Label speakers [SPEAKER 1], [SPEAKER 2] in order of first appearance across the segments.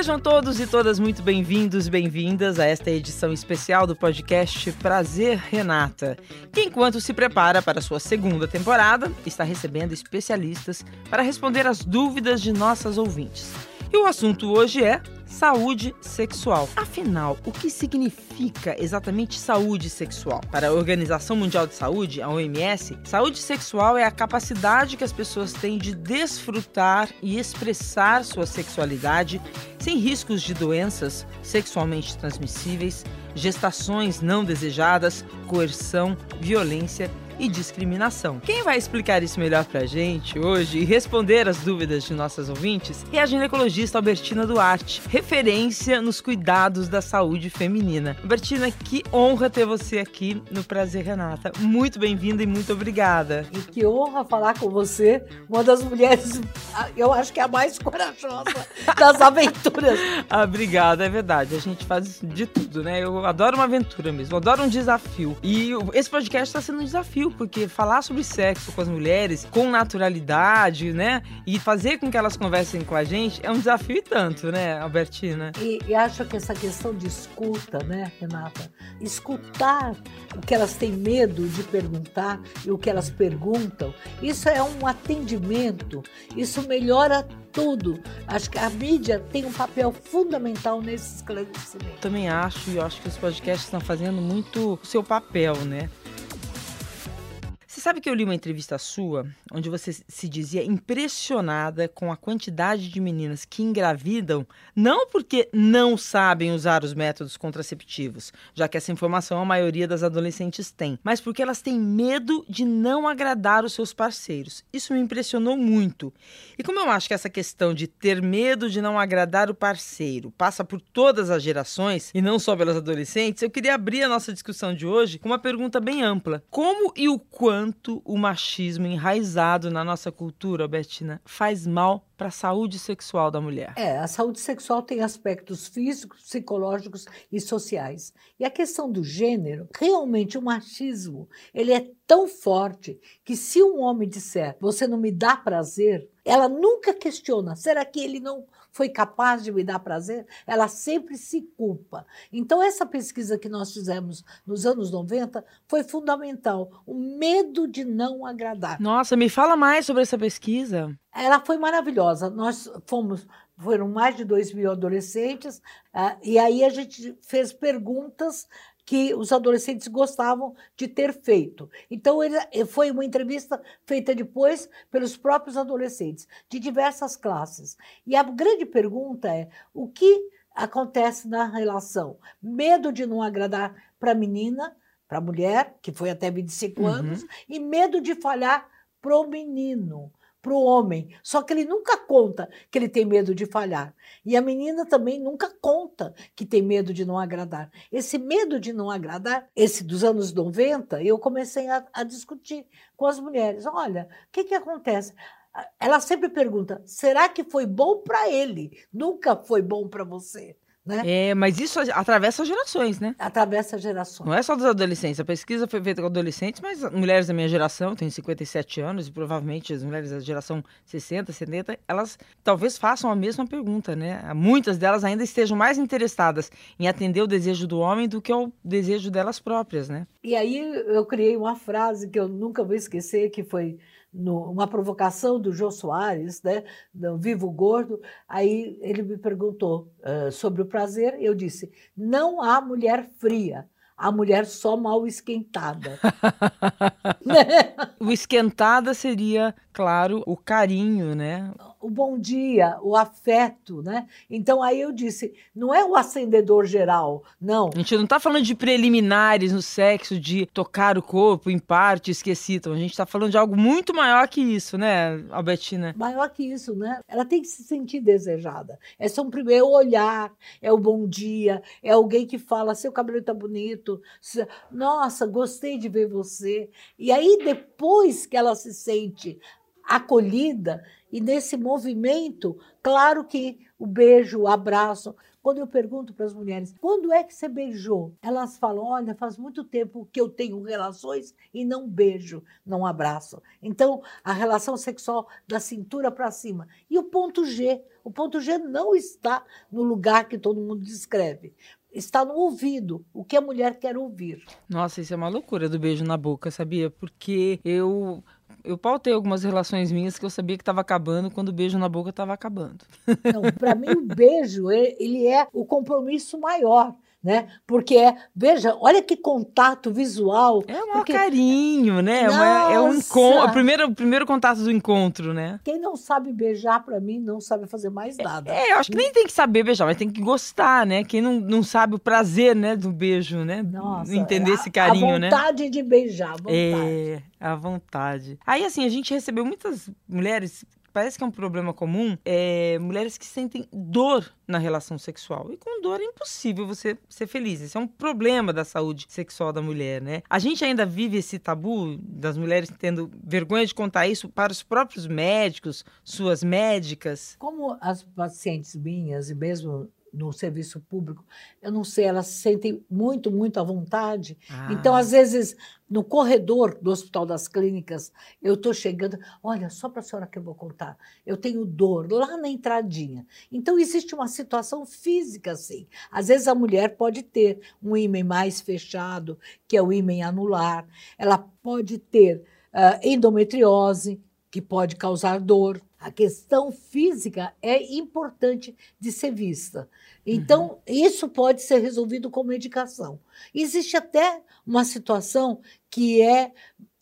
[SPEAKER 1] Sejam todos e todas muito bem-vindos, bem-vindas a esta edição especial do podcast Prazer Renata, que enquanto se prepara para sua segunda temporada, está recebendo especialistas para responder as dúvidas de nossas ouvintes. E o assunto hoje é saúde sexual. Afinal, o que significa exatamente saúde sexual? Para a Organização Mundial de Saúde, a OMS, saúde sexual é a capacidade que as pessoas têm de desfrutar e expressar sua sexualidade sem riscos de doenças sexualmente transmissíveis, gestações não desejadas, coerção, violência e discriminação. Quem vai explicar isso melhor pra gente hoje e responder as dúvidas de nossas ouvintes é a ginecologista Albertina Duarte, referência nos cuidados da saúde feminina. Albertina, que honra ter você aqui no Prazer Renata. Muito bem-vinda e muito obrigada.
[SPEAKER 2] E que honra falar com você, uma das mulheres, eu acho que é a mais corajosa das aventuras.
[SPEAKER 1] ah, obrigada, é verdade. A gente faz de tudo, né? Eu adoro uma aventura mesmo, adoro um desafio. E esse podcast está sendo um desafio porque falar sobre sexo com as mulheres com naturalidade, né? E fazer com que elas conversem com a gente é um desafio e tanto, né, Albertina?
[SPEAKER 2] E, e acho que essa questão de escuta, né, Renata? Escutar o que elas têm medo de perguntar e o que elas perguntam, isso é um atendimento, isso melhora tudo. Acho que a mídia tem um papel fundamental nesse esclarecimento.
[SPEAKER 1] Também acho, e eu acho que os podcasts estão fazendo muito o seu papel, né? Sabe que eu li uma entrevista sua onde você se dizia impressionada com a quantidade de meninas que engravidam, não porque não sabem usar os métodos contraceptivos, já que essa informação a maioria das adolescentes tem, mas porque elas têm medo de não agradar os seus parceiros. Isso me impressionou muito. E como eu acho que essa questão de ter medo de não agradar o parceiro passa por todas as gerações e não só pelas adolescentes, eu queria abrir a nossa discussão de hoje com uma pergunta bem ampla: como e o quanto quanto o machismo enraizado na nossa cultura, Bettina, faz mal para a saúde sexual da mulher.
[SPEAKER 2] É, a saúde sexual tem aspectos físicos, psicológicos e sociais. E a questão do gênero, realmente o machismo, ele é tão forte que se um homem disser, você não me dá prazer, ela nunca questiona, será que ele não foi capaz de me dar prazer, ela sempre se culpa. Então, essa pesquisa que nós fizemos nos anos 90 foi fundamental. O medo de não agradar.
[SPEAKER 1] Nossa, me fala mais sobre essa pesquisa.
[SPEAKER 2] Ela foi maravilhosa. Nós fomos foram mais de 2 mil adolescentes, uh, e aí a gente fez perguntas que os adolescentes gostavam de ter feito. Então, ele, eh, foi uma entrevista feita depois pelos próprios adolescentes, de diversas classes. E a grande pergunta é: o que acontece na relação? Medo de não agradar para a menina, para a mulher, que foi até 25 uhum. anos, e medo de falhar para o menino para o homem. Só que ele nunca conta que ele tem medo de falhar. E a menina também nunca conta que tem medo de não agradar. Esse medo de não agradar, esse dos anos 90, eu comecei a, a discutir com as mulheres. Olha, o que, que acontece? Ela sempre pergunta: será que foi bom para ele? Nunca foi bom para você. Né?
[SPEAKER 1] É, mas isso atravessa gerações, né?
[SPEAKER 2] Atravessa gerações.
[SPEAKER 1] Não é só dos adolescentes. A pesquisa foi feita com adolescentes, mas mulheres da minha geração, tenho 57 anos, e provavelmente as mulheres da geração 60, 70, elas talvez façam a mesma pergunta, né? Muitas delas ainda estejam mais interessadas em atender o desejo do homem do que o desejo delas próprias, né?
[SPEAKER 2] E aí eu criei uma frase que eu nunca vou esquecer, que foi no, uma provocação do Jô Soares, né, do Vivo Gordo, aí ele me perguntou uh, sobre o prazer, eu disse, não há mulher fria, há mulher só mal esquentada.
[SPEAKER 1] o esquentada seria, claro, o carinho, né?
[SPEAKER 2] O bom dia, o afeto, né? Então aí eu disse, não é o acendedor geral, não.
[SPEAKER 1] A gente não está falando de preliminares no sexo, de tocar o corpo em parte, esqueci. Então a gente está falando de algo muito maior que isso, né, Albertina?
[SPEAKER 2] Maior que isso, né? Ela tem que se sentir desejada. É só um primeiro olhar, é o bom dia, é alguém que fala, seu cabelo está bonito, nossa, gostei de ver você. E aí depois que ela se sente acolhida, e nesse movimento, claro que o beijo, o abraço, Quando eu pergunto para as mulheres, quando é que você beijou? Elas falam, olha, faz muito tempo que eu tenho relações e não beijo, não abraço. Então, a relação sexual da cintura para cima. E o ponto G? O ponto G não está no lugar que todo mundo descreve está no ouvido, o que a mulher quer ouvir.
[SPEAKER 1] Nossa, isso é uma loucura do beijo na boca, sabia? Porque eu eu pautei algumas relações minhas que eu sabia que estava acabando quando o beijo na boca estava acabando.
[SPEAKER 2] Não, para mim o beijo ele é o compromisso maior né? Porque é, veja, olha que contato visual.
[SPEAKER 1] É um
[SPEAKER 2] porque...
[SPEAKER 1] carinho, né? É é um encontro, o primeiro, o primeiro contato do encontro, né?
[SPEAKER 2] Quem não sabe beijar, para mim, não sabe fazer mais é, nada.
[SPEAKER 1] É, eu acho que nem tem que saber beijar, mas tem que gostar, né? Quem não, não sabe o prazer, né, do beijo, né? Nossa, Entender a, esse carinho,
[SPEAKER 2] né? A vontade
[SPEAKER 1] né?
[SPEAKER 2] de beijar, a vontade.
[SPEAKER 1] É, a vontade. Aí, assim, a gente recebeu muitas mulheres parece que é um problema comum, é mulheres que sentem dor na relação sexual. E com dor é impossível você ser feliz. Esse é um problema da saúde sexual da mulher, né? A gente ainda vive esse tabu das mulheres tendo vergonha de contar isso para os próprios médicos, suas médicas.
[SPEAKER 2] Como as pacientes minhas e mesmo no serviço público, eu não sei, elas se sentem muito, muito à vontade. Ah. Então, às vezes, no corredor do Hospital das Clínicas, eu estou chegando, olha, só para a senhora que eu vou contar, eu tenho dor lá na entradinha. Então, existe uma situação física, assim. Às vezes, a mulher pode ter um ímã mais fechado, que é o ímã anular, ela pode ter uh, endometriose, que pode causar dor. A questão física é importante de ser vista. Então, uhum. isso pode ser resolvido com medicação. Existe até uma situação que é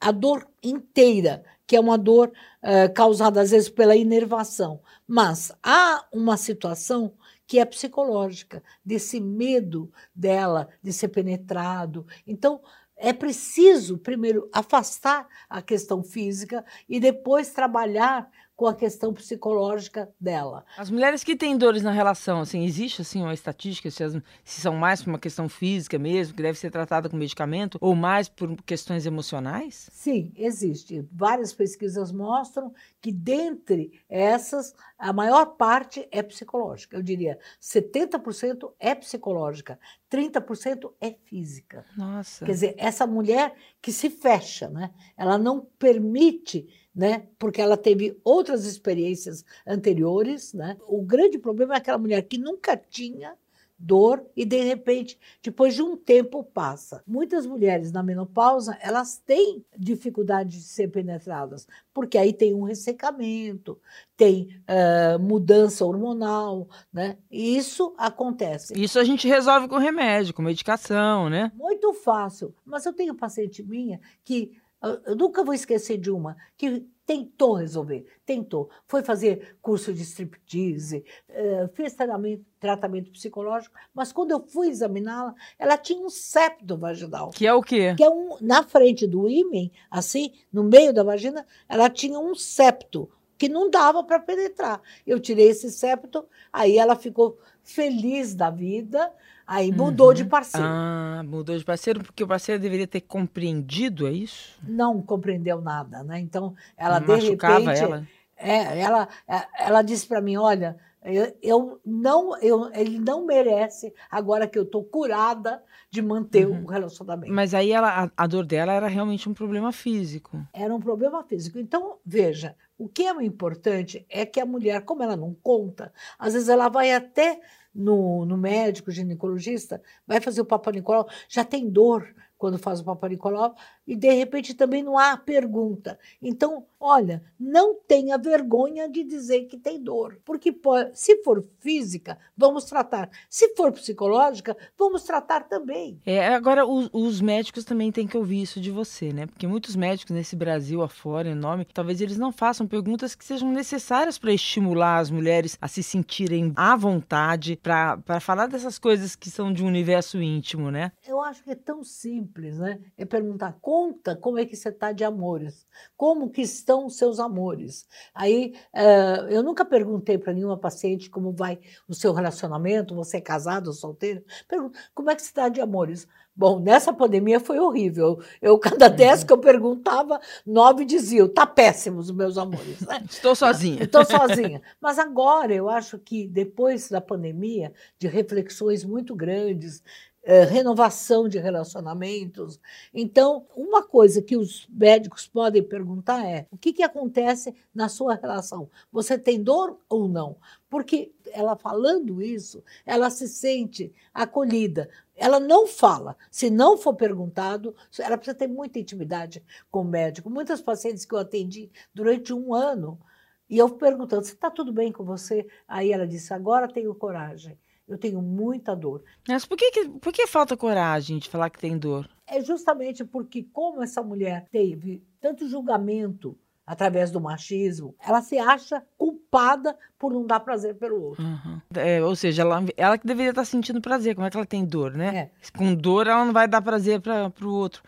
[SPEAKER 2] a dor inteira, que é uma dor uh, causada às vezes pela inervação. Mas há uma situação que é psicológica, desse medo dela de ser penetrado. Então, é preciso, primeiro, afastar a questão física e depois trabalhar com a questão psicológica dela.
[SPEAKER 1] As mulheres que têm dores na relação, assim, existe assim uma estatística se, as, se são mais por uma questão física mesmo, que deve ser tratada com medicamento, ou mais por questões emocionais?
[SPEAKER 2] Sim, existe. Várias pesquisas mostram que dentre essas, a maior parte é psicológica. Eu diria 70% é psicológica, 30% é física.
[SPEAKER 1] Nossa.
[SPEAKER 2] Quer dizer, essa mulher que se fecha, né? Ela não permite né? Porque ela teve outras experiências anteriores, né? O grande problema é aquela mulher que nunca tinha dor e de repente, depois de um tempo passa. Muitas mulheres na menopausa, elas têm dificuldade de ser penetradas, porque aí tem um ressecamento, tem uh, mudança hormonal, né? E isso acontece.
[SPEAKER 1] Isso a gente resolve com remédio, com medicação, né?
[SPEAKER 2] Muito fácil. Mas eu tenho paciente minha que eu nunca vou esquecer de uma que tentou resolver, tentou. Foi fazer curso de striptease, eh, fez tratamento, tratamento psicológico, mas quando eu fui examiná-la, ela tinha um septo vaginal.
[SPEAKER 1] Que é o quê?
[SPEAKER 2] Que é um, na frente do ímen, assim, no meio da vagina, ela tinha um septo que não dava para penetrar. Eu tirei esse septo, aí ela ficou feliz da vida, Aí mudou uhum. de parceiro.
[SPEAKER 1] Ah, mudou de parceiro porque o parceiro deveria ter compreendido, é isso?
[SPEAKER 2] Não compreendeu nada, né? Então, ela de repente, ela. É, ela, é, ela disse para mim, olha, eu, eu, não, eu, ele não merece agora que eu estou curada de manter uhum. o relacionamento.
[SPEAKER 1] Mas aí ela, a, a dor dela era realmente um problema físico.
[SPEAKER 2] Era um problema físico. Então, veja, o que é importante é que a mulher, como ela não conta, às vezes ela vai até no, no médico ginecologista, vai fazer o Papa Nicolau, já tem dor quando faz o Papa Nicolau, e de repente também não há pergunta. Então, olha, não tenha vergonha de dizer que tem dor, porque pode, se for física, vamos tratar. Se for psicológica, vamos tratar também.
[SPEAKER 1] É, agora os, os médicos também têm que ouvir isso de você, né? Porque muitos médicos nesse Brasil afora, enorme, talvez eles não façam perguntas que sejam necessárias para estimular as mulheres a se sentirem à vontade para falar dessas coisas que são de um universo íntimo, né?
[SPEAKER 2] Eu acho que é tão simples né? É perguntar como conta como é que você está de amores, como que estão os seus amores. Aí uh, eu nunca perguntei para nenhuma paciente como vai o seu relacionamento, você é casado ou solteiro. Pergunto, como é que você está de amores? Bom, nessa pandemia foi horrível. Eu, cada dez que eu perguntava, nove diziam, tá péssimo os meus amores. Né?
[SPEAKER 1] Estou sozinha.
[SPEAKER 2] Estou sozinha. Mas agora eu acho que depois da pandemia, de reflexões muito grandes, é, renovação de relacionamentos. Então, uma coisa que os médicos podem perguntar é: o que, que acontece na sua relação? Você tem dor ou não? Porque ela falando isso, ela se sente acolhida. Ela não fala. Se não for perguntado, ela precisa ter muita intimidade com o médico. Muitas pacientes que eu atendi durante um ano, e eu perguntando: está tudo bem com você? Aí ela disse: agora tenho coragem. Eu tenho muita dor.
[SPEAKER 1] Mas por que, que, por que falta coragem de falar que tem dor?
[SPEAKER 2] É justamente porque, como essa mulher teve tanto julgamento através do machismo, ela se acha culpada por não dar prazer pelo outro.
[SPEAKER 1] Uhum. É, ou seja, ela, ela que deveria estar sentindo prazer. Como é que ela tem dor, né? É. Com dor, ela não vai dar prazer para o outro.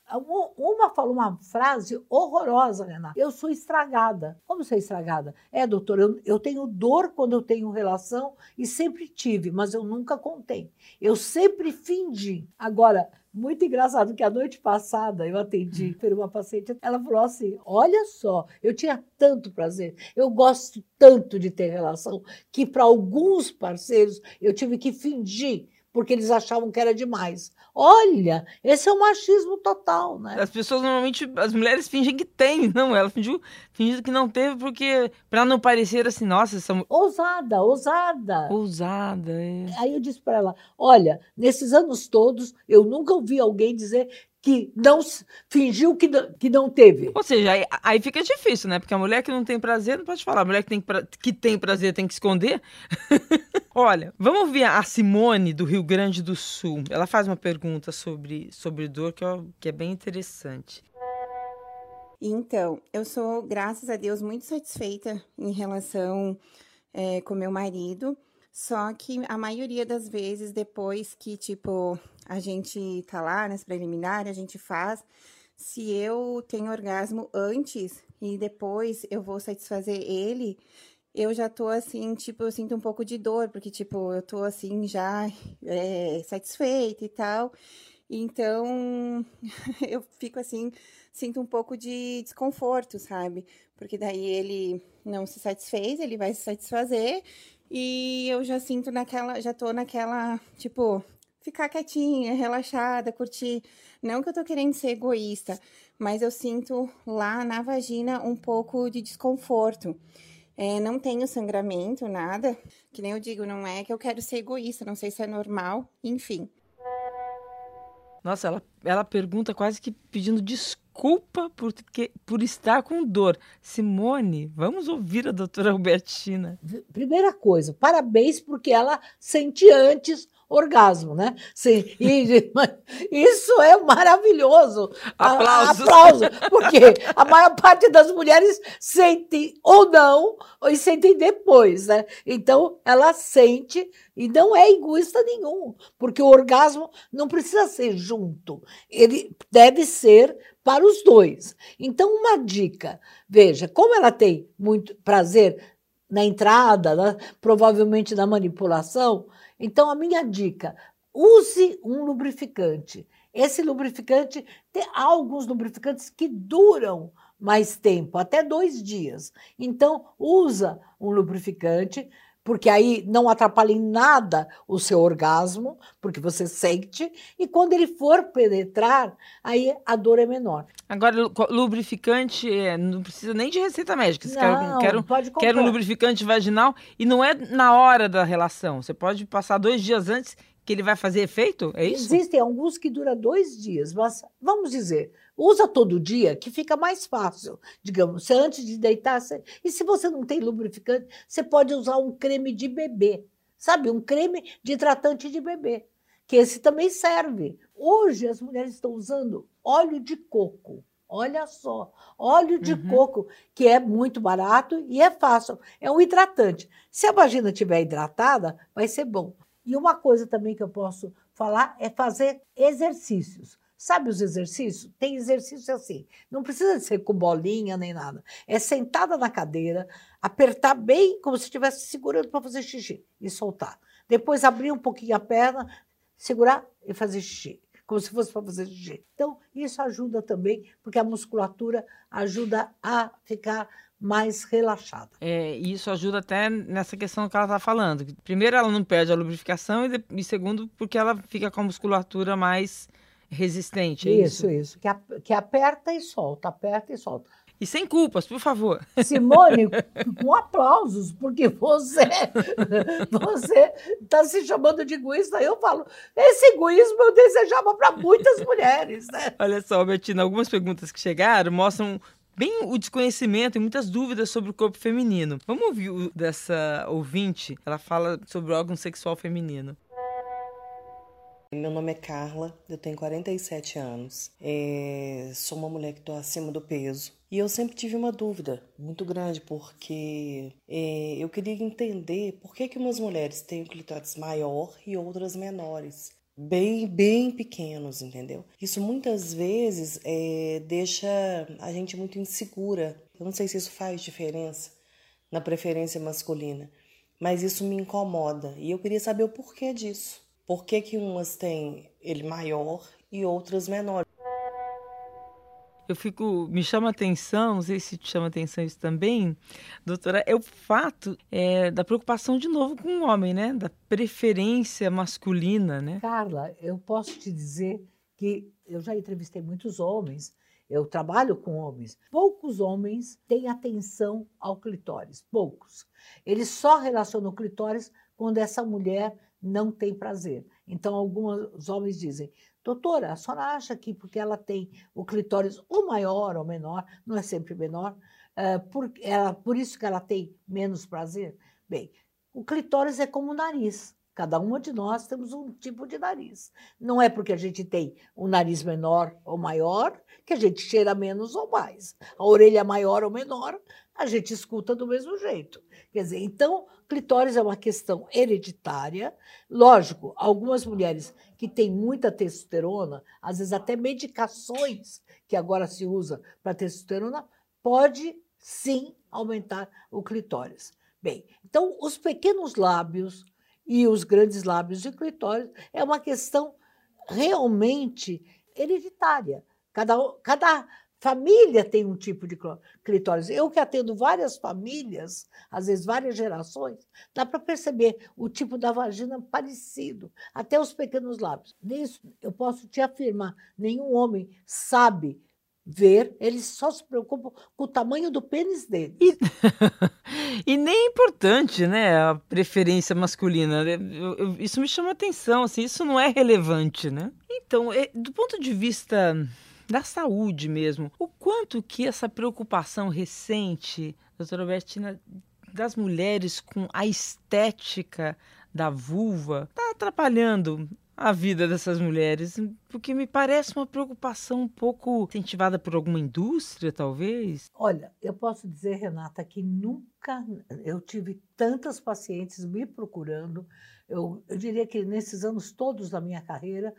[SPEAKER 2] Uma falou uma frase horrorosa, Renata. Eu sou estragada. Como sou estragada? É, doutor, eu, eu tenho dor quando eu tenho relação e sempre tive, mas eu nunca contei. Eu sempre fingi. Agora, muito engraçado que a noite passada eu atendi por uma paciente, ela falou assim: Olha só, eu tinha tanto prazer, eu gosto tanto de ter relação, que para alguns parceiros eu tive que fingir porque eles achavam que era demais. Olha, esse é o machismo total, né?
[SPEAKER 1] As pessoas normalmente, as mulheres fingem que tem, não, ela fingiu, fingiu que não teve porque para não parecer assim, nossa, essa
[SPEAKER 2] ousada, ousada.
[SPEAKER 1] Ousada, é.
[SPEAKER 2] Aí eu disse para ela, olha, nesses anos todos eu nunca ouvi alguém dizer que não fingiu que não, que não teve.
[SPEAKER 1] Ou seja, aí, aí, fica difícil, né? Porque a mulher que não tem prazer não pode falar. A mulher que tem, pra, que tem prazer tem que esconder. Olha, vamos ver a Simone do Rio Grande do Sul. Ela faz uma pergunta sobre, sobre dor que, ó, que é bem interessante.
[SPEAKER 3] Então, eu sou, graças a Deus, muito satisfeita em relação é, com meu marido. Só que a maioria das vezes, depois que, tipo, a gente tá lá nas preliminares, a gente faz. Se eu tenho orgasmo antes e depois eu vou satisfazer ele, eu já tô assim, tipo, eu sinto um pouco de dor, porque, tipo, eu tô assim já é, satisfeita e tal. Então, eu fico assim, sinto um pouco de desconforto, sabe? Porque daí ele não se satisfez, ele vai se satisfazer e eu já sinto naquela, já tô naquela, tipo, ficar quietinha, relaxada, curtir. Não que eu tô querendo ser egoísta, mas eu sinto lá na vagina um pouco de desconforto. É, não tenho sangramento, nada. Que nem eu digo, não é que eu quero ser egoísta, não sei se é normal, enfim.
[SPEAKER 1] Nossa, ela, ela pergunta quase que pedindo desculpa por, que, por estar com dor. Simone, vamos ouvir a doutora Albertina.
[SPEAKER 2] Primeira coisa, parabéns porque ela sente antes orgasmo, né? Sim, e, isso é maravilhoso.
[SPEAKER 1] Aplausos.
[SPEAKER 2] Aplauso, porque a maior parte das mulheres sentem ou não, ou sentem depois, né? Então, ela sente e não é egoísta nenhum, porque o orgasmo não precisa ser junto, ele deve ser para os dois. Então, uma dica, veja, como ela tem muito prazer na entrada, né, provavelmente na manipulação, então, a minha dica: use um lubrificante. Esse lubrificante, tem alguns lubrificantes que duram mais tempo, até dois dias. Então, usa um lubrificante porque aí não atrapalha em nada o seu orgasmo, porque você sente, e quando ele for penetrar, aí a dor é menor.
[SPEAKER 1] Agora, lubrificante é, não precisa nem de receita médica. Você
[SPEAKER 2] não,
[SPEAKER 1] quer, quer,
[SPEAKER 2] pode
[SPEAKER 1] quer um lubrificante vaginal e não é na hora da relação. Você pode passar dois dias antes que ele vai fazer efeito? É isso?
[SPEAKER 2] Existem alguns que duram dois dias, mas vamos dizer, Usa todo dia, que fica mais fácil. Digamos, você antes de deitar. Você... E se você não tem lubrificante, você pode usar um creme de bebê. Sabe? Um creme de hidratante de bebê. Que esse também serve. Hoje as mulheres estão usando óleo de coco. Olha só, óleo de uhum. coco, que é muito barato e é fácil. É um hidratante. Se a vagina estiver hidratada, vai ser bom. E uma coisa também que eu posso falar é fazer exercícios Sabe os exercícios? Tem exercício assim. Não precisa ser com bolinha nem nada. É sentada na cadeira, apertar bem como se estivesse segurando para fazer xixi e soltar. Depois abrir um pouquinho a perna, segurar e fazer xixi, como se fosse para fazer xixi. Então, isso ajuda também, porque a musculatura ajuda a ficar mais relaxada.
[SPEAKER 1] É, isso ajuda até nessa questão que ela está falando. Primeiro, ela não perde a lubrificação e, e segundo, porque ela fica com a musculatura mais resistente, é
[SPEAKER 2] isso? Isso, isso. Que, a, que aperta e solta, aperta e solta.
[SPEAKER 1] E sem culpas, por favor.
[SPEAKER 2] Simone, com aplausos, porque você você está se chamando de egoísta. Eu falo, esse egoísmo eu desejava para muitas mulheres. Né?
[SPEAKER 1] Olha só, Betina, algumas perguntas que chegaram mostram bem o desconhecimento e muitas dúvidas sobre o corpo feminino. Vamos ouvir o dessa ouvinte? Ela fala sobre o órgão sexual feminino.
[SPEAKER 4] Meu nome é Carla, eu tenho 47 anos. É, sou uma mulher que estou acima do peso. E eu sempre tive uma dúvida muito grande, porque é, eu queria entender por que, que umas mulheres têm clitóris maior e outras menores. Bem, bem pequenos, entendeu? Isso muitas vezes é, deixa a gente muito insegura. Eu não sei se isso faz diferença na preferência masculina, mas isso me incomoda e eu queria saber o porquê disso. Por que, que umas têm ele maior e outras menor?
[SPEAKER 1] Eu fico, me chama atenção, não sei se te chama atenção isso também, doutora, é o fato é, da preocupação de novo com o homem, né? Da preferência masculina, né?
[SPEAKER 2] Carla, eu posso te dizer que eu já entrevistei muitos homens, eu trabalho com homens. Poucos homens têm atenção ao clitóris, poucos. Eles só relacionam o clitóris quando essa mulher não tem prazer. Então, alguns homens dizem, doutora, a senhora acha que porque ela tem o clitóris ou maior ou menor, não é sempre menor, é, por, ela, por isso que ela tem menos prazer? Bem, o clitóris é como o nariz. Cada uma de nós temos um tipo de nariz. Não é porque a gente tem um nariz menor ou maior que a gente cheira menos ou mais. A orelha maior ou menor, a gente escuta do mesmo jeito. Quer dizer, então, clitóris é uma questão hereditária. Lógico, algumas mulheres que têm muita testosterona, às vezes até medicações que agora se usa para testosterona, pode sim aumentar o clitóris. Bem, então os pequenos lábios e os grandes lábios de clitóris é uma questão realmente hereditária. Cada, cada Família tem um tipo de clitóris. Eu que atendo várias famílias, às vezes várias gerações, dá para perceber o tipo da vagina parecido, até os pequenos lábios. Nisso, eu posso te afirmar: nenhum homem sabe ver, eles só se preocupam com o tamanho do pênis dele.
[SPEAKER 1] E, e, nem é importante, né, a preferência masculina. Eu, eu, isso me chama atenção, assim, isso não é relevante, né? Então, é, do ponto de vista da saúde mesmo. O quanto que essa preocupação recente, doutora Bertina, das mulheres com a estética da vulva está atrapalhando a vida dessas mulheres, porque me parece uma preocupação um pouco incentivada por alguma indústria, talvez.
[SPEAKER 2] Olha, eu posso dizer, Renata, que nunca eu tive tantas pacientes me procurando. Eu, eu diria que nesses anos todos da minha carreira,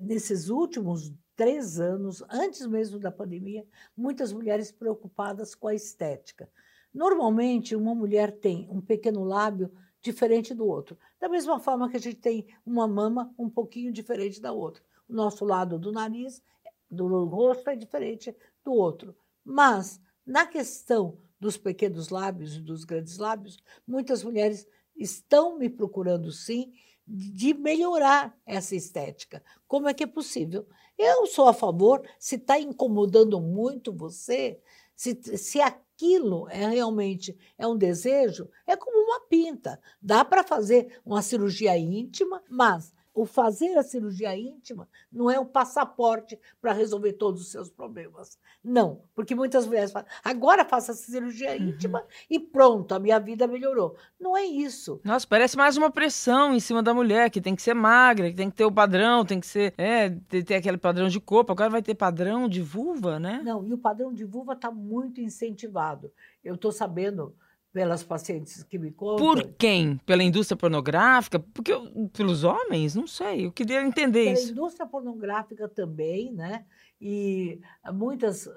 [SPEAKER 2] nesses últimos três anos, antes mesmo da pandemia, muitas mulheres preocupadas com a estética. Normalmente, uma mulher tem um pequeno lábio diferente do outro, da mesma forma que a gente tem uma mama um pouquinho diferente da outra. O nosso lado do nariz, do rosto, é diferente do outro. Mas, na questão dos pequenos lábios e dos grandes lábios, muitas mulheres estão me procurando sim de melhorar essa estética. Como é que é possível? Eu sou a favor, se está incomodando muito você, se, se aquilo é realmente é um desejo, é como uma pinta. Dá para fazer uma cirurgia íntima, mas o fazer a cirurgia íntima não é o passaporte para resolver todos os seus problemas. Não, porque muitas mulheres falam, agora faça a cirurgia uhum. íntima e pronto, a minha vida melhorou. Não é isso.
[SPEAKER 1] Nossa, parece mais uma pressão em cima da mulher, que tem que ser magra, que tem que ter o padrão, tem que ser, é, ter aquele padrão de corpo, agora vai ter padrão de vulva, né?
[SPEAKER 2] Não, e o padrão de vulva está muito incentivado. Eu estou sabendo pelas pacientes que me contam.
[SPEAKER 1] Por quem? Pela indústria pornográfica? Porque pelos homens? Não sei. Eu queria entender
[SPEAKER 2] Pela
[SPEAKER 1] isso.
[SPEAKER 2] indústria pornográfica também, né? E muitas,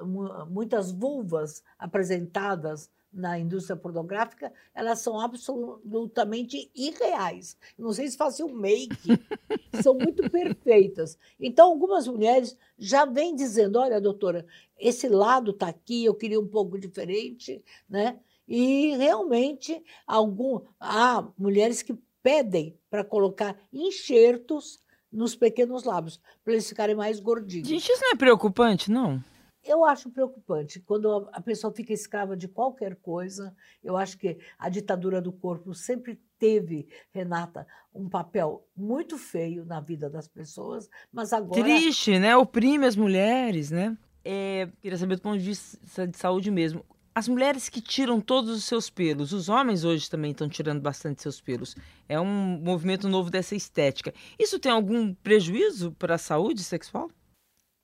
[SPEAKER 2] muitas vulvas apresentadas na indústria pornográfica, elas são absolutamente irreais. Não sei se fazem um make, são muito perfeitas. Então, algumas mulheres já vêm dizendo: olha, doutora, esse lado está aqui, eu queria um pouco diferente, né? E realmente algum, há mulheres que pedem para colocar enxertos nos pequenos lábios, para eles ficarem mais gordinhos.
[SPEAKER 1] Gente, isso não é preocupante, não?
[SPEAKER 2] Eu acho preocupante. Quando a pessoa fica escrava de qualquer coisa, eu acho que a ditadura do corpo sempre teve, Renata, um papel muito feio na vida das pessoas, mas agora.
[SPEAKER 1] Triste, né? Oprime as mulheres, né? É, queria saber do ponto de vista de saúde mesmo. As mulheres que tiram todos os seus pelos, os homens hoje também estão tirando bastante seus pelos. É um movimento novo dessa estética. Isso tem algum prejuízo para a saúde sexual?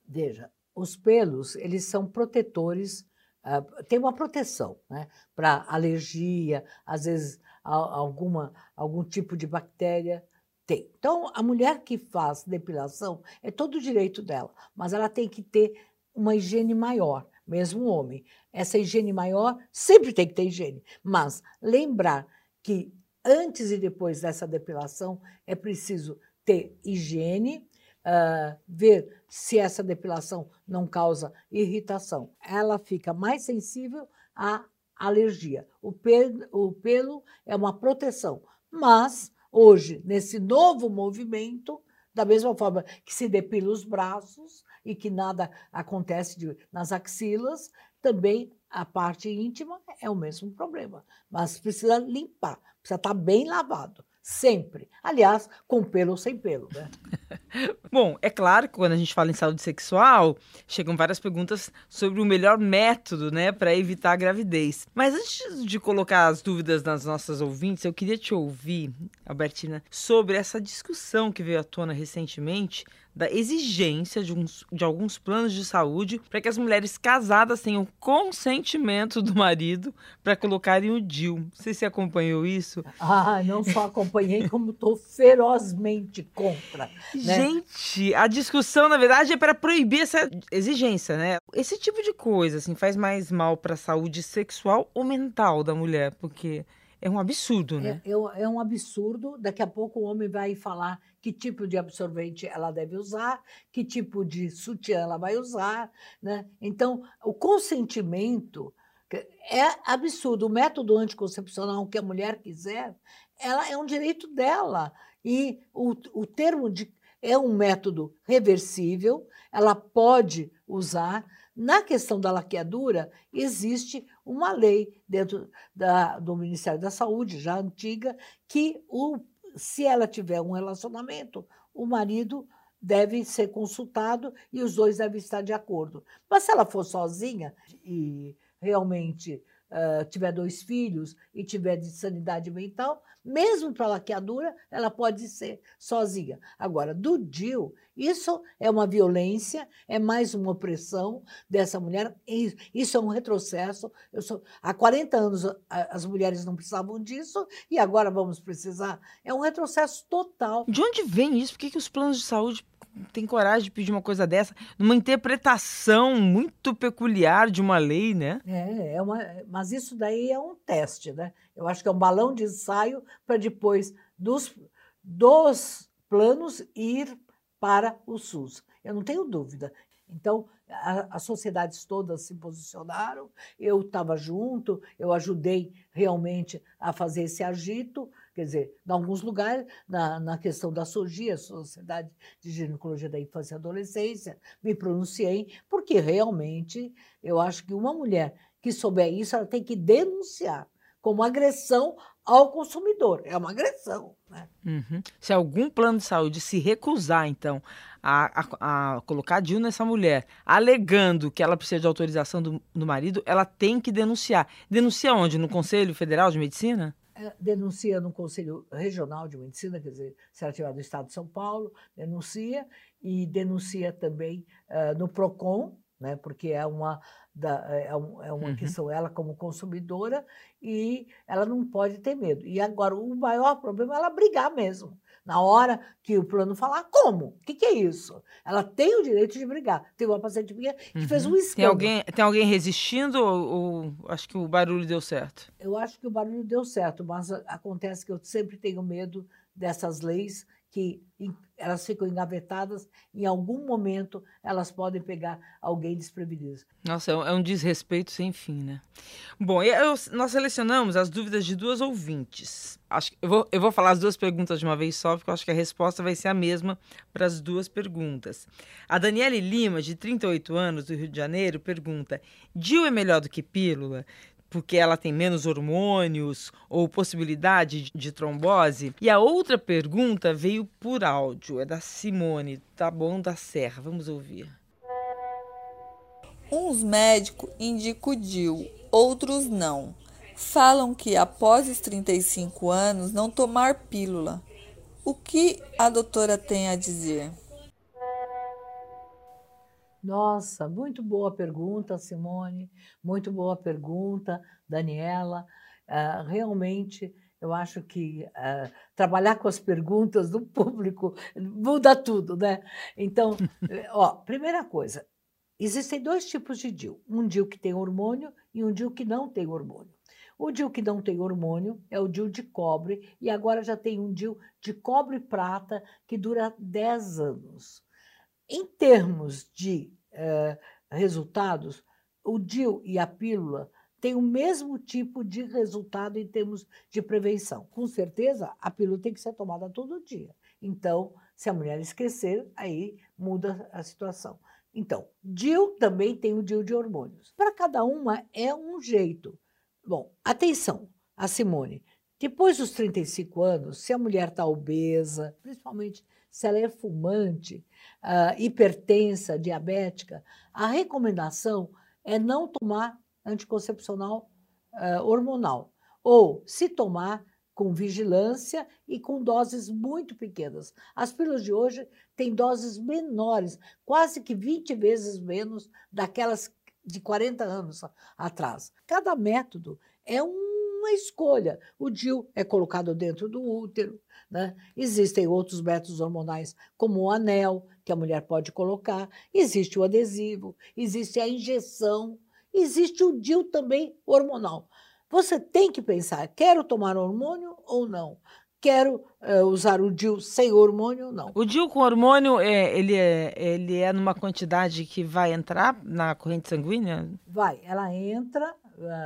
[SPEAKER 2] Veja, os pelos, eles são protetores, uh, tem uma proteção, né? Para alergia, às vezes alguma, algum tipo de bactéria. Tem. Então, a mulher que faz depilação é todo direito dela, mas ela tem que ter uma higiene maior mesmo o homem. Essa higiene maior sempre tem que ter higiene, mas lembrar que antes e depois dessa depilação é preciso ter higiene, uh, ver se essa depilação não causa irritação. Ela fica mais sensível à alergia. O pelo, o pelo é uma proteção, mas hoje, nesse novo movimento, da mesma forma que se depila os braços, e que nada acontece de, nas axilas, também a parte íntima é o mesmo problema. Mas precisa limpar, precisa estar bem lavado. Sempre. Aliás, com pelo ou sem pelo, né?
[SPEAKER 1] Bom, é claro que quando a gente fala em saúde sexual, chegam várias perguntas sobre o melhor método, né, para evitar a gravidez. Mas antes de colocar as dúvidas nas nossas ouvintes, eu queria te ouvir, Albertina, sobre essa discussão que veio à tona recentemente da exigência de, uns, de alguns planos de saúde para que as mulheres casadas tenham consentimento do marido para colocarem o DIL. Você se acompanhou isso?
[SPEAKER 2] Ah, não só acompanhei, como estou ferozmente contra. Né?
[SPEAKER 1] Gente, a discussão, na verdade, é para proibir essa exigência, né? Esse tipo de coisa, assim, faz mais mal para a saúde sexual ou mental da mulher, porque é um absurdo, né?
[SPEAKER 2] É, é, um absurdo. Daqui a pouco o homem vai falar que tipo de absorvente ela deve usar, que tipo de sutiã ela vai usar. Né? Então, o consentimento é absurdo. O método anticoncepcional que a mulher quiser, ela é um direito dela. E o, o termo de, é um método reversível, ela pode usar. Na questão da laqueadura, existe uma lei dentro da, do Ministério da Saúde, já antiga, que o, se ela tiver um relacionamento, o marido deve ser consultado e os dois devem estar de acordo. Mas se ela for sozinha e realmente uh, tiver dois filhos e tiver de sanidade mental, mesmo para laqueadura, ela pode ser sozinha. Agora, do DIL, isso é uma violência, é mais uma opressão dessa mulher, isso é um retrocesso. Eu sou, há 40 anos as mulheres não precisavam disso e agora vamos precisar. É um retrocesso total.
[SPEAKER 1] De onde vem isso? Por que, que os planos de saúde tem coragem de pedir uma coisa dessa, numa interpretação muito peculiar de uma lei, né?
[SPEAKER 2] É, é uma, mas isso daí é um teste, né? Eu acho que é um balão de ensaio para depois dos, dos planos ir para o SUS. Eu não tenho dúvida. Então, as sociedades todas se posicionaram, eu estava junto, eu ajudei realmente a fazer esse agito, quer dizer, em alguns lugares, na, na questão da SOGIA, Sociedade de Ginecologia da Infância e Adolescência, me pronunciei, porque realmente eu acho que uma mulher que souber isso, ela tem que denunciar como agressão ao consumidor. É uma agressão. Né?
[SPEAKER 1] Uhum. Se algum plano de saúde se recusar, então, a, a, a colocar DIU nessa mulher, alegando que ela precisa de autorização do, do marido, ela tem que denunciar. Denuncia onde? No Conselho Federal de Medicina?
[SPEAKER 2] É, denuncia no Conselho Regional de Medicina, quer dizer, se ela estiver no estado de São Paulo, denuncia, e denuncia também uh, no PROCON, né? Porque é uma é, um, é uma uhum. questão ela como consumidora e ela não pode ter medo. E agora o maior problema é ela brigar mesmo. Na hora que o plano falar, como? O que, que, é isso? Ela tem o direito de brigar. Tem uma paciente minha que uhum. fez um escândalo.
[SPEAKER 1] Tem alguém, tem alguém resistindo ou, ou, acho que o barulho deu certo?
[SPEAKER 2] Eu acho que o barulho deu certo, mas acontece que eu sempre tenho medo dessas leis que elas ficam engavetadas, em algum momento elas podem pegar alguém desprevenido.
[SPEAKER 1] Nossa, é um é desrespeito sem fim, né? Bom, eu, nós selecionamos as dúvidas de duas ouvintes. Acho, eu, vou, eu vou falar as duas perguntas de uma vez só, porque eu acho que a resposta vai ser a mesma para as duas perguntas. A Daniele Lima, de 38 anos, do Rio de Janeiro, pergunta: Dil é melhor do que pílula? Porque ela tem menos hormônios ou possibilidade de trombose? E a outra pergunta veio por áudio, é da Simone, tá bom, da Serra. Vamos ouvir.
[SPEAKER 5] Uns médicos indicam o DIL, outros não. Falam que após os 35 anos não tomar pílula. O que a doutora tem a dizer?
[SPEAKER 2] Nossa, muito boa pergunta, Simone. Muito boa pergunta, Daniela. Uh, realmente, eu acho que uh, trabalhar com as perguntas do público muda tudo, né? Então, ó, primeira coisa, existem dois tipos de DIL. Um DIL que tem hormônio e um DIL que não tem hormônio. O DIL que não tem hormônio é o DIL de cobre e agora já tem um DIL de cobre prata que dura 10 anos. Em termos de eh, resultados, o DIL e a pílula têm o mesmo tipo de resultado em termos de prevenção. Com certeza, a pílula tem que ser tomada todo dia. Então, se a mulher esquecer, aí muda a situação. Então, DIL também tem o DIL de hormônios. Para cada uma é um jeito. Bom, atenção, a Simone. Depois dos 35 anos, se a mulher está obesa, principalmente se ela é fumante, uh, hipertensa, diabética, a recomendação é não tomar anticoncepcional uh, hormonal. Ou, se tomar, com vigilância e com doses muito pequenas. As pílulas de hoje têm doses menores, quase que 20 vezes menos daquelas de 40 anos atrás. Cada método é uma escolha. O DIL é colocado dentro do útero, né? Existem outros métodos hormonais, como o anel, que a mulher pode colocar, existe o adesivo, existe a injeção, existe o DIL também hormonal. Você tem que pensar: quero tomar hormônio ou não? Quero uh, usar o DIL sem hormônio ou não?
[SPEAKER 1] O DIL com hormônio, é, ele, é, ele é numa quantidade que vai entrar na corrente sanguínea?
[SPEAKER 2] Vai, ela entra,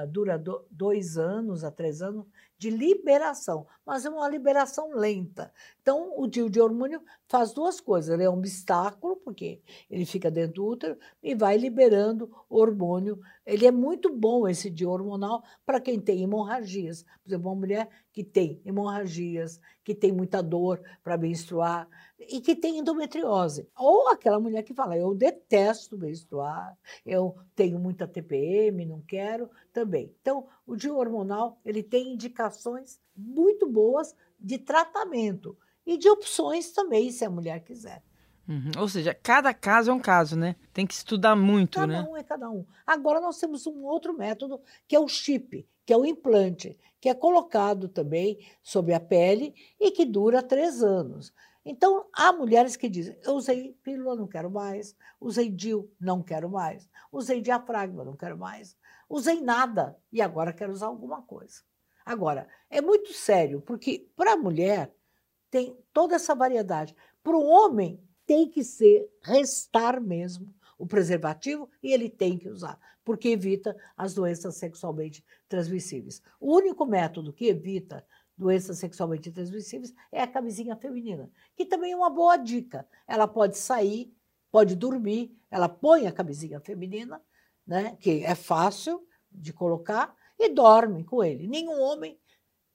[SPEAKER 2] dura do, dois anos a três anos, de liberação, mas é uma liberação lenta. Então, o DIU de hormônio faz duas coisas: ele é um obstáculo, porque ele fica dentro do útero e vai liberando hormônio. Ele é muito bom, esse DIU hormonal, para quem tem hemorragias. Por exemplo, uma mulher que tem hemorragias, que tem muita dor para menstruar e que tem endometriose. Ou aquela mulher que fala: eu detesto menstruar, eu tenho muita TPM, não quero, também. Então, o DIU hormonal ele tem indicações muito boas de tratamento e de opções também, se a mulher quiser.
[SPEAKER 1] Uhum. Ou seja, cada caso é um caso, né? Tem que estudar muito,
[SPEAKER 2] cada
[SPEAKER 1] né?
[SPEAKER 2] Cada um é cada um. Agora nós temos um outro método, que é o chip, que é o implante, que é colocado também sobre a pele e que dura três anos. Então, há mulheres que dizem: eu usei pílula, não quero mais, usei DIL, não quero mais, usei diafragma, não quero mais, usei nada e agora quero usar alguma coisa. Agora, é muito sério, porque para a mulher tem toda essa variedade. Para o homem, tem que ser restar mesmo o preservativo e ele tem que usar, porque evita as doenças sexualmente transmissíveis. O único método que evita doenças sexualmente transmissíveis é a camisinha feminina, que também é uma boa dica. Ela pode sair, pode dormir, ela põe a camisinha feminina né, que é fácil de colocar, e dorme com ele. Nenhum homem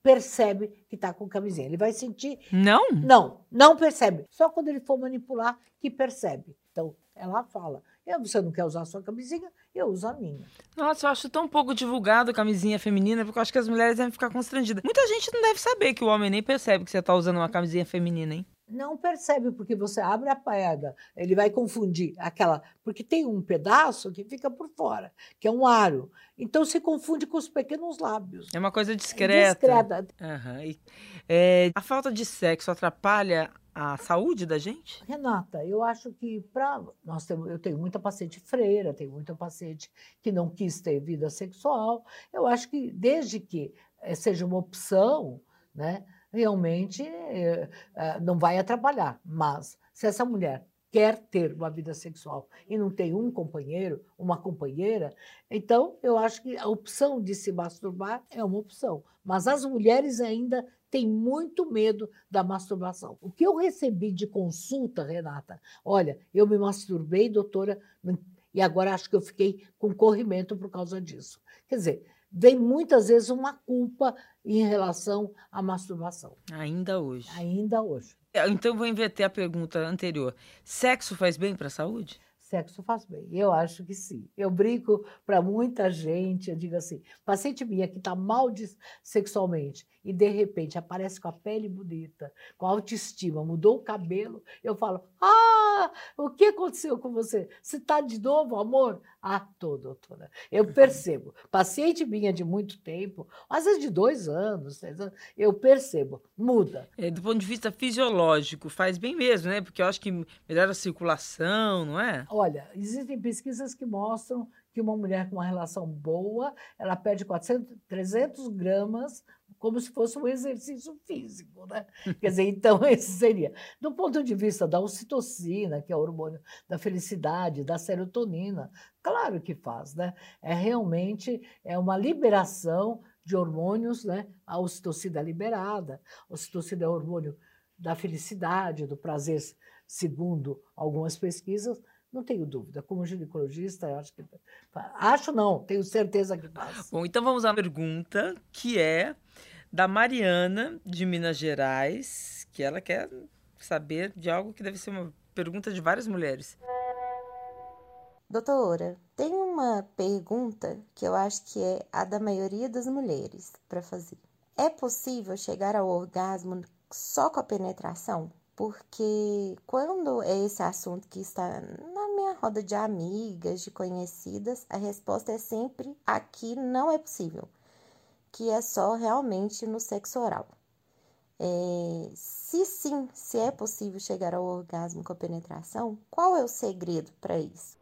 [SPEAKER 2] percebe que está com camisinha. Ele vai sentir.
[SPEAKER 1] Não?
[SPEAKER 2] Não, não percebe. Só quando ele for manipular que percebe. Então, ela fala: você não quer usar a sua camisinha? Eu uso a minha.
[SPEAKER 1] Nossa, eu acho tão pouco divulgado a camisinha feminina, porque eu acho que as mulheres devem ficar constrangidas. Muita gente não deve saber que o homem nem percebe que você está usando uma camisinha feminina, hein?
[SPEAKER 2] Não percebe, porque você abre a paeda, ele vai confundir aquela. Porque tem um pedaço que fica por fora, que é um aro. Então se confunde com os pequenos lábios.
[SPEAKER 1] É uma coisa discreta.
[SPEAKER 2] Discreta.
[SPEAKER 1] Aham. E, é, a falta de sexo atrapalha a saúde da gente?
[SPEAKER 2] Renata, eu acho que para nós temos, eu tenho muita paciente freira, tenho muita paciente que não quis ter vida sexual. Eu acho que desde que eh, seja uma opção, né, realmente eh, eh, não vai atrapalhar. Mas se essa mulher quer ter uma vida sexual e não tem um companheiro, uma companheira, então eu acho que a opção de se masturbar é uma opção. Mas as mulheres ainda têm muito medo da masturbação. O que eu recebi de consulta, Renata, olha, eu me masturbei, doutora, e agora acho que eu fiquei com corrimento por causa disso. Quer dizer, vem muitas vezes uma culpa em relação à masturbação.
[SPEAKER 1] Ainda hoje.
[SPEAKER 2] Ainda hoje.
[SPEAKER 1] É, então vou inverter a pergunta anterior. Sexo faz bem para a saúde?
[SPEAKER 2] Sexo faz bem. Eu acho que sim. Eu brinco para muita gente, eu digo assim, paciente minha que está mal de, sexualmente e de repente aparece com a pele bonita, com a autoestima, mudou o cabelo, eu falo, ah, o que aconteceu com você? Você está de novo, amor? Ah, tô, doutora. Eu percebo. Paciente minha de muito tempo, às vezes de dois anos, três anos, eu percebo, muda.
[SPEAKER 1] É, do ponto de vista fisiológico, faz bem mesmo, né? Porque eu acho que melhora a circulação, não é?
[SPEAKER 2] Olha, existem pesquisas que mostram que uma mulher com uma relação boa, ela perde 400, 300 gramas como se fosse um exercício físico, né? Quer dizer, então esse seria. Do ponto de vista da ocitocina, que é o hormônio da felicidade, da serotonina, claro que faz, né? É realmente é uma liberação de hormônios, né? A ocitocina é liberada, a ocitocina é o hormônio da felicidade, do prazer, segundo algumas pesquisas, não tenho dúvida. Como ginecologista, acho que. Acho não, tenho certeza que faz.
[SPEAKER 1] Bom, então vamos à pergunta que é da Mariana, de Minas Gerais, que ela quer saber de algo que deve ser uma pergunta de várias mulheres.
[SPEAKER 6] Doutora, tem uma pergunta que eu acho que é a da maioria das mulheres para fazer. É possível chegar ao orgasmo só com a penetração? Porque quando é esse assunto que está na minha roda de amigas, de conhecidas, a resposta é sempre aqui não é possível, que é só realmente no sexo oral. É, se sim, se é possível chegar ao orgasmo com a penetração, qual é o segredo para isso?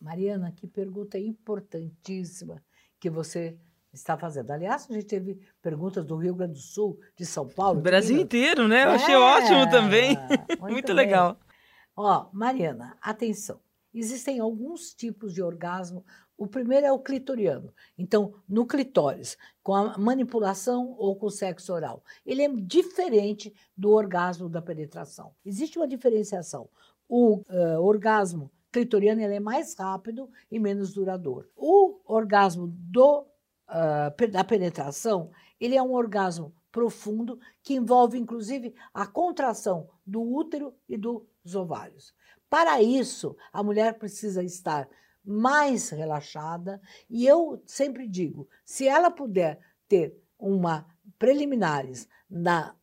[SPEAKER 2] Mariana, que pergunta importantíssima que você está fazendo. Aliás, a gente teve perguntas do Rio Grande do Sul, de São Paulo.
[SPEAKER 1] O Brasil inteiro, né? Eu é, achei ótimo também. Muito, muito legal.
[SPEAKER 2] Ó, Mariana, atenção. Existem alguns tipos de orgasmo. O primeiro é o clitoriano. Então, no clitóris, com a manipulação ou com o sexo oral. Ele é diferente do orgasmo da penetração. Existe uma diferenciação. O uh, orgasmo clitoriano ele é mais rápido e menos duradouro. O orgasmo do uh, da penetração, ele é um orgasmo profundo que envolve inclusive a contração do útero e dos ovários. Para isso, a mulher precisa estar mais relaxada e eu sempre digo, se ela puder ter uma preliminares na,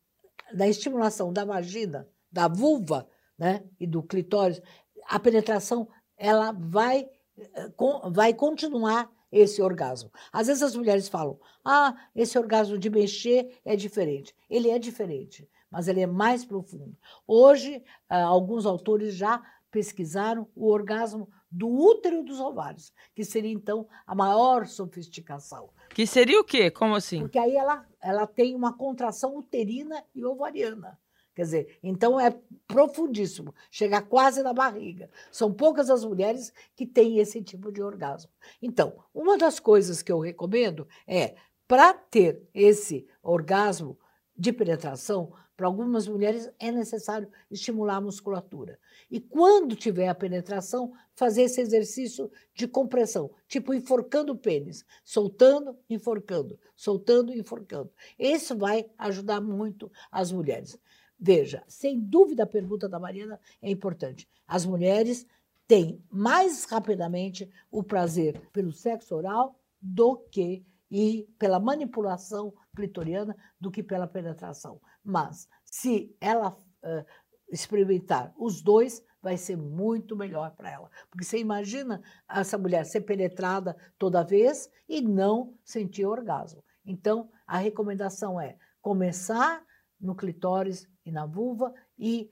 [SPEAKER 2] na estimulação da vagina, da vulva, né, e do clitóris, a penetração ela vai eh, vai continuar esse orgasmo. Às vezes as mulheres falam: ah, esse orgasmo de mexer é diferente. Ele é diferente, mas ele é mais profundo. Hoje, ah, alguns autores já pesquisaram o orgasmo do útero dos ovários, que seria então a maior sofisticação.
[SPEAKER 1] Que seria o quê? Como assim?
[SPEAKER 2] Porque aí ela, ela tem uma contração uterina e ovariana. Quer dizer, então é profundíssimo, chega quase na barriga. São poucas as mulheres que têm esse tipo de orgasmo. Então, uma das coisas que eu recomendo é, para ter esse orgasmo de penetração, para algumas mulheres é necessário estimular a musculatura. E quando tiver a penetração, fazer esse exercício de compressão, tipo enforcando o pênis, soltando, enforcando, soltando, enforcando. Isso vai ajudar muito as mulheres. Veja, sem dúvida a pergunta da Mariana é importante. As mulheres têm mais rapidamente o prazer pelo sexo oral do que e pela manipulação clitoriana do que pela penetração. Mas se ela uh, experimentar os dois, vai ser muito melhor para ela. Porque você imagina essa mulher ser penetrada toda vez e não sentir orgasmo. Então, a recomendação é começar no clitóris e na vulva e,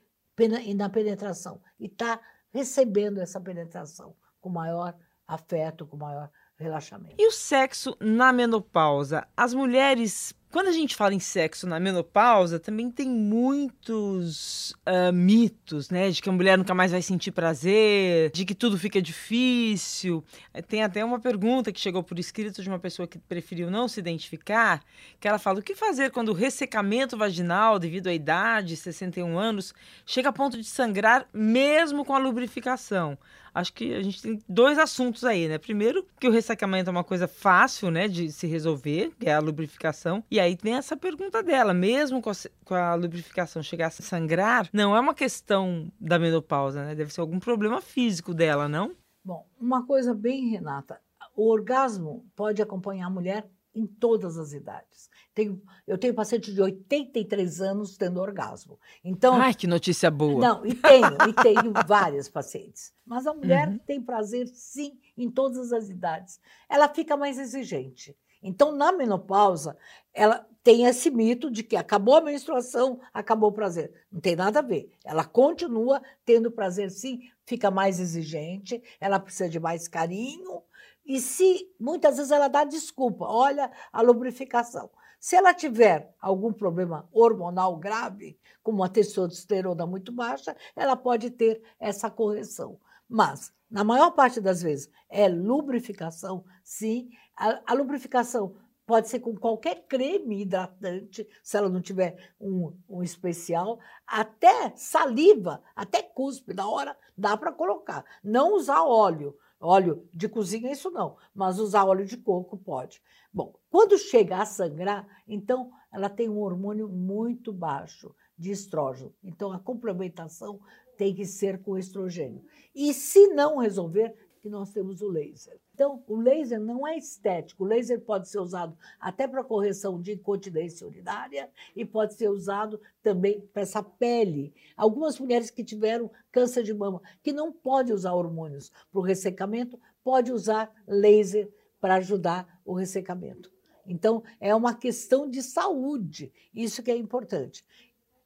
[SPEAKER 2] e na penetração. E tá recebendo essa penetração com maior afeto, com maior relaxamento.
[SPEAKER 1] E o sexo na menopausa? As mulheres quando a gente fala em sexo na menopausa, também tem muitos uh, mitos, né? De que a mulher nunca mais vai sentir prazer, de que tudo fica difícil. Eh, tem até uma pergunta que chegou por escrito de uma pessoa que preferiu não se identificar, que ela fala: o que fazer quando o ressecamento vaginal, devido à idade, 61 anos, chega a ponto de sangrar mesmo com a lubrificação? acho que a gente tem dois assuntos aí, né? Primeiro, que o ressecamento é uma coisa fácil, né, de se resolver, que é a lubrificação. E aí tem essa pergunta dela, mesmo com a, com a lubrificação chegar a sangrar, não é uma questão da menopausa, né? Deve ser algum problema físico dela, não?
[SPEAKER 2] Bom, uma coisa bem, Renata, o orgasmo pode acompanhar a mulher em todas as idades. Tenho, eu tenho paciente de 83 anos tendo orgasmo. Então,
[SPEAKER 1] Ai, que notícia boa.
[SPEAKER 2] Não, e tenho, e tenho várias pacientes. Mas a mulher uhum. tem prazer, sim, em todas as idades. Ela fica mais exigente. Então, na menopausa, ela tem esse mito de que acabou a menstruação, acabou o prazer. Não tem nada a ver. Ela continua tendo prazer, sim, fica mais exigente, ela precisa de mais carinho, e se muitas vezes ela dá desculpa, olha a lubrificação. Se ela tiver algum problema hormonal grave, como uma testosterona muito baixa, ela pode ter essa correção. Mas, na maior parte das vezes, é lubrificação, sim. A, a lubrificação pode ser com qualquer creme hidratante, se ela não tiver um, um especial, até saliva, até cuspe, na hora dá para colocar. Não usar óleo Óleo de cozinha, isso não, mas usar óleo de coco pode. Bom, quando chega a sangrar, então ela tem um hormônio muito baixo de estrógeno. Então a complementação tem que ser com estrogênio. E se não resolver, que nós temos o laser. Então, o laser não é estético. O laser pode ser usado até para correção de incontinência urinária e pode ser usado também para essa pele. Algumas mulheres que tiveram câncer de mama, que não pode usar hormônios para o ressecamento, pode usar laser para ajudar o ressecamento. Então, é uma questão de saúde, isso que é importante.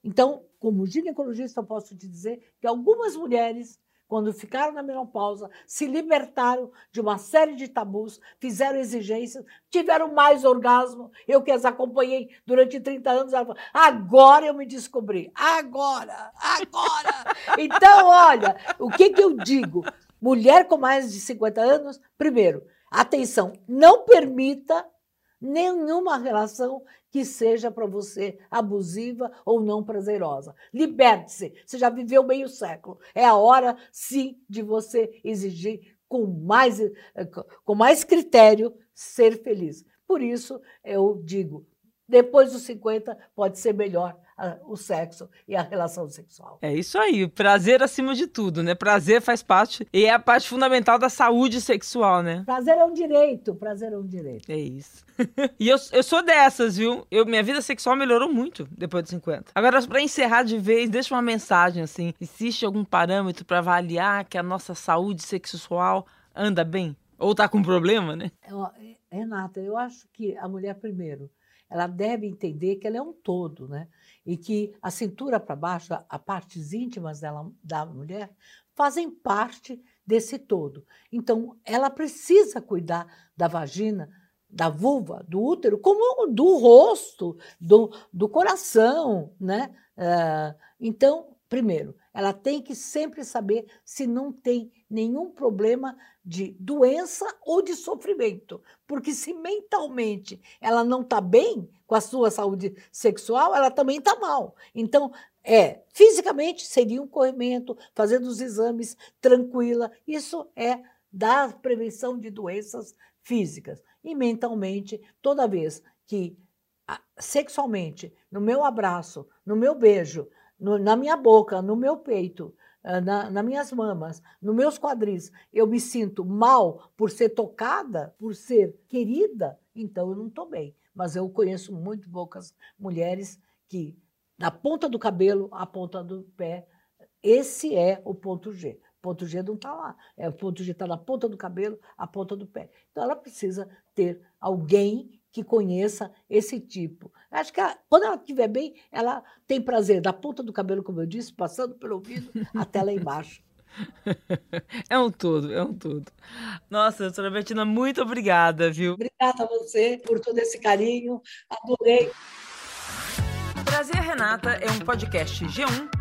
[SPEAKER 2] Então, como ginecologista, eu posso te dizer que algumas mulheres quando ficaram na menopausa, se libertaram de uma série de tabus, fizeram exigências, tiveram mais orgasmo. Eu que as acompanhei durante 30 anos, agora eu me descobri. Agora, agora. Então, olha, o que, que eu digo? Mulher com mais de 50 anos, primeiro, atenção, não permita nenhuma relação que seja para você abusiva ou não prazerosa. Liberte-se. Você já viveu meio século. É a hora, sim, de você exigir com mais, eh, com mais critério ser feliz. Por isso, eu digo, depois dos 50 pode ser melhor o sexo e a relação sexual.
[SPEAKER 1] É isso aí, prazer acima de tudo, né? Prazer faz parte e é a parte fundamental da saúde sexual, né?
[SPEAKER 2] Prazer é um direito, prazer é um direito.
[SPEAKER 1] É isso. e eu, eu sou dessas, viu? Eu, minha vida sexual melhorou muito depois dos 50. Agora, para encerrar de vez, deixa uma mensagem assim: existe algum parâmetro para avaliar que a nossa saúde sexual anda bem? Ou tá com problema, né?
[SPEAKER 2] Renata, eu acho que a mulher, primeiro, ela deve entender que ela é um todo, né? E que a cintura para baixo, as partes íntimas dela, da mulher, fazem parte desse todo. Então, ela precisa cuidar da vagina, da vulva, do útero, como do rosto, do, do coração, né? Uh, então, primeiro, ela tem que sempre saber se não tem nenhum problema de doença ou de sofrimento. Porque se mentalmente ela não está bem com a sua saúde sexual, ela também está mal. Então, é, fisicamente seria um corrimento, fazendo os exames tranquila. Isso é da prevenção de doenças físicas. E mentalmente, toda vez que sexualmente, no meu abraço, no meu beijo, no, na minha boca, no meu peito, ah, na, nas minhas mamas, nos meus quadris, eu me sinto mal por ser tocada, por ser querida, então eu não estou bem. Mas eu conheço muito poucas mulheres que, da ponta do cabelo à ponta do pé, esse é o ponto G. O ponto G não está lá. É, o ponto G está na ponta do cabelo, à ponta do pé. Então ela precisa ter alguém que conheça esse tipo. Acho que ela, quando ela estiver bem, ela tem prazer da ponta do cabelo, como eu disse, passando pelo ouvido até lá embaixo.
[SPEAKER 1] É um todo, é um todo. Nossa, doutora Bettina, muito obrigada, viu?
[SPEAKER 2] Obrigada a você por todo esse carinho. Adorei.
[SPEAKER 1] Prazer Renata é um podcast G1